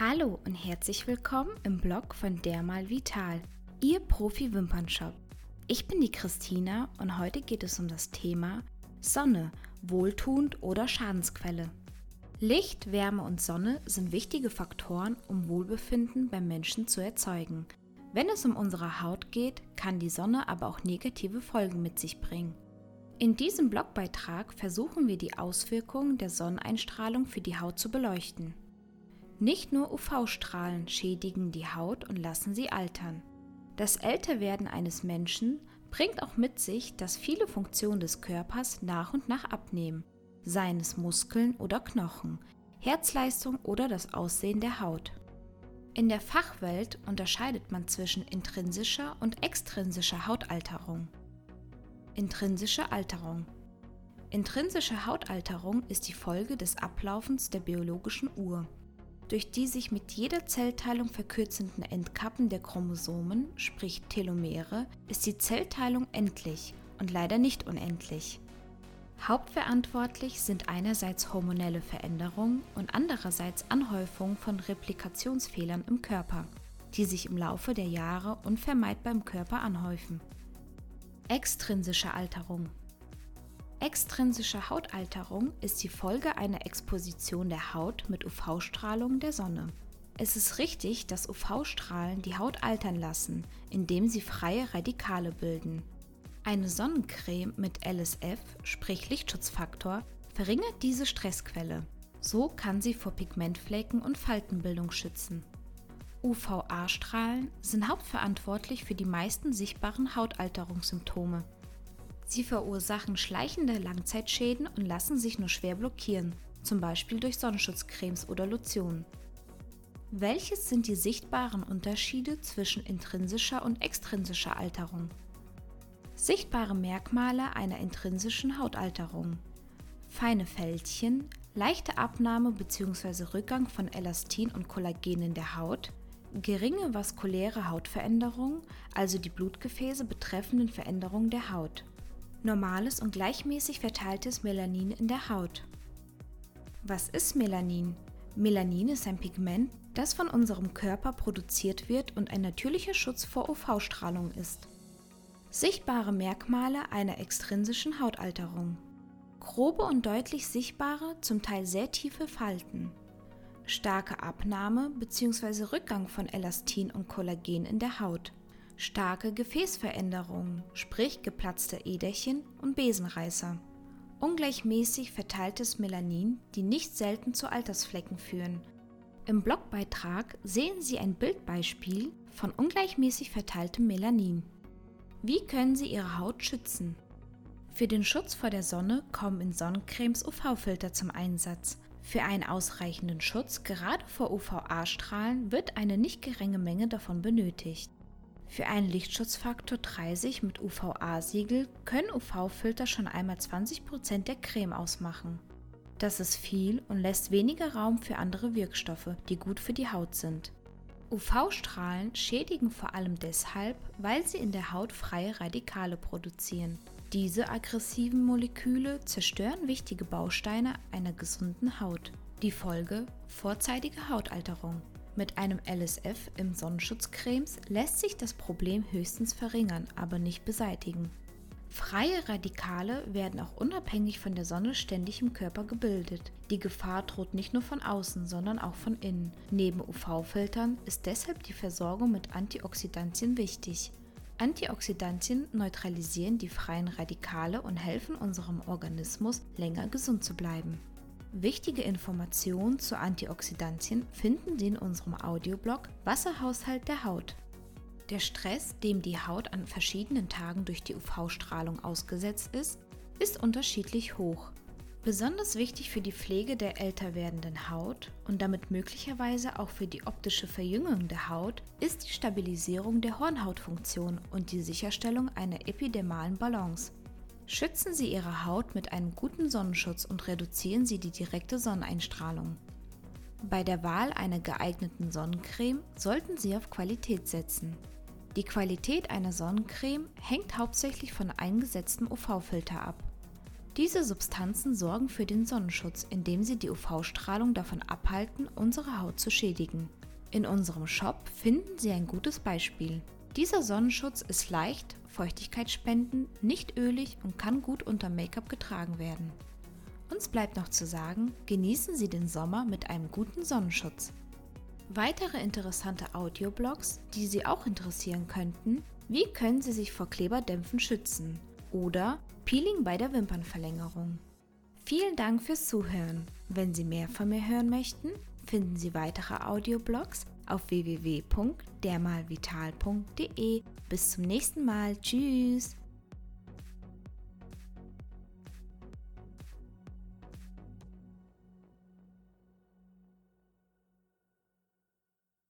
Hallo und herzlich willkommen im Blog von Dermal Vital, Ihr Profi-Wimpernshop. Ich bin die Christina und heute geht es um das Thema Sonne, wohltuend oder Schadensquelle. Licht, Wärme und Sonne sind wichtige Faktoren, um Wohlbefinden beim Menschen zu erzeugen. Wenn es um unsere Haut geht, kann die Sonne aber auch negative Folgen mit sich bringen. In diesem Blogbeitrag versuchen wir die Auswirkungen der Sonneneinstrahlung für die Haut zu beleuchten. Nicht nur UV-Strahlen schädigen die Haut und lassen sie altern. Das Älterwerden eines Menschen bringt auch mit sich, dass viele Funktionen des Körpers nach und nach abnehmen, seien es Muskeln oder Knochen, Herzleistung oder das Aussehen der Haut. In der Fachwelt unterscheidet man zwischen intrinsischer und extrinsischer Hautalterung. Intrinsische Alterung. Intrinsische Hautalterung ist die Folge des Ablaufens der biologischen Uhr. Durch die sich mit jeder Zellteilung verkürzenden Endkappen der Chromosomen, sprich Telomere, ist die Zellteilung endlich und leider nicht unendlich. Hauptverantwortlich sind einerseits hormonelle Veränderungen und andererseits Anhäufung von Replikationsfehlern im Körper, die sich im Laufe der Jahre unvermeidbar im Körper anhäufen. Extrinsische Alterung. Extrinsische Hautalterung ist die Folge einer Exposition der Haut mit UV-Strahlung der Sonne. Es ist richtig, dass UV-Strahlen die Haut altern lassen, indem sie freie Radikale bilden. Eine Sonnencreme mit LSF, sprich Lichtschutzfaktor, verringert diese Stressquelle. So kann sie vor Pigmentflecken und Faltenbildung schützen. UVA-Strahlen sind hauptverantwortlich für die meisten sichtbaren Hautalterungssymptome. Sie verursachen schleichende Langzeitschäden und lassen sich nur schwer blockieren, zum Beispiel durch Sonnenschutzcremes oder Lotionen. Welches sind die sichtbaren Unterschiede zwischen intrinsischer und extrinsischer Alterung? Sichtbare Merkmale einer intrinsischen Hautalterung. Feine Fältchen, leichte Abnahme bzw. Rückgang von Elastin und Kollagen in der Haut, Geringe vaskuläre Hautveränderungen, also die Blutgefäße betreffenden Veränderungen der Haut. Normales und gleichmäßig verteiltes Melanin in der Haut. Was ist Melanin? Melanin ist ein Pigment, das von unserem Körper produziert wird und ein natürlicher Schutz vor UV-Strahlung ist. Sichtbare Merkmale einer extrinsischen Hautalterung. Grobe und deutlich sichtbare, zum Teil sehr tiefe Falten starke Abnahme bzw. Rückgang von Elastin und Kollagen in der Haut, starke Gefäßveränderungen, sprich geplatzte Äderchen und Besenreißer, ungleichmäßig verteiltes Melanin, die nicht selten zu Altersflecken führen. Im Blogbeitrag sehen Sie ein Bildbeispiel von ungleichmäßig verteiltem Melanin. Wie können Sie Ihre Haut schützen? Für den Schutz vor der Sonne kommen in Sonnencremes UV-Filter zum Einsatz, für einen ausreichenden Schutz gerade vor UVA-Strahlen wird eine nicht geringe Menge davon benötigt. Für einen Lichtschutzfaktor 30 mit UVA-Siegel können UV-Filter schon einmal 20% der Creme ausmachen. Das ist viel und lässt weniger Raum für andere Wirkstoffe, die gut für die Haut sind. UV-Strahlen schädigen vor allem deshalb, weil sie in der Haut freie Radikale produzieren. Diese aggressiven Moleküle zerstören wichtige Bausteine einer gesunden Haut. Die Folge vorzeitige Hautalterung. Mit einem LSF im Sonnenschutzcremes lässt sich das Problem höchstens verringern, aber nicht beseitigen. Freie Radikale werden auch unabhängig von der Sonne ständig im Körper gebildet. Die Gefahr droht nicht nur von außen, sondern auch von innen. Neben UV-Filtern ist deshalb die Versorgung mit Antioxidantien wichtig. Antioxidantien neutralisieren die freien Radikale und helfen unserem Organismus länger gesund zu bleiben. Wichtige Informationen zu Antioxidantien finden Sie in unserem Audioblog Wasserhaushalt der Haut. Der Stress, dem die Haut an verschiedenen Tagen durch die UV-Strahlung ausgesetzt ist, ist unterschiedlich hoch. Besonders wichtig für die Pflege der älter werdenden Haut und damit möglicherweise auch für die optische Verjüngung der Haut ist die Stabilisierung der Hornhautfunktion und die Sicherstellung einer epidermalen Balance. Schützen Sie Ihre Haut mit einem guten Sonnenschutz und reduzieren Sie die direkte Sonneneinstrahlung. Bei der Wahl einer geeigneten Sonnencreme sollten Sie auf Qualität setzen. Die Qualität einer Sonnencreme hängt hauptsächlich von eingesetztem UV-Filter ab. Diese Substanzen sorgen für den Sonnenschutz, indem sie die UV-Strahlung davon abhalten, unsere Haut zu schädigen. In unserem Shop finden Sie ein gutes Beispiel. Dieser Sonnenschutz ist leicht, feuchtigkeitsspendend, nicht ölig und kann gut unter Make-up getragen werden. Uns bleibt noch zu sagen, genießen Sie den Sommer mit einem guten Sonnenschutz. Weitere interessante Audioblogs, die Sie auch interessieren könnten, wie können Sie sich vor Kleberdämpfen schützen oder Peeling bei der Wimpernverlängerung. Vielen Dank fürs Zuhören. Wenn Sie mehr von mir hören möchten, finden Sie weitere Audioblogs auf www.dermalvital.de. Bis zum nächsten Mal. Tschüss.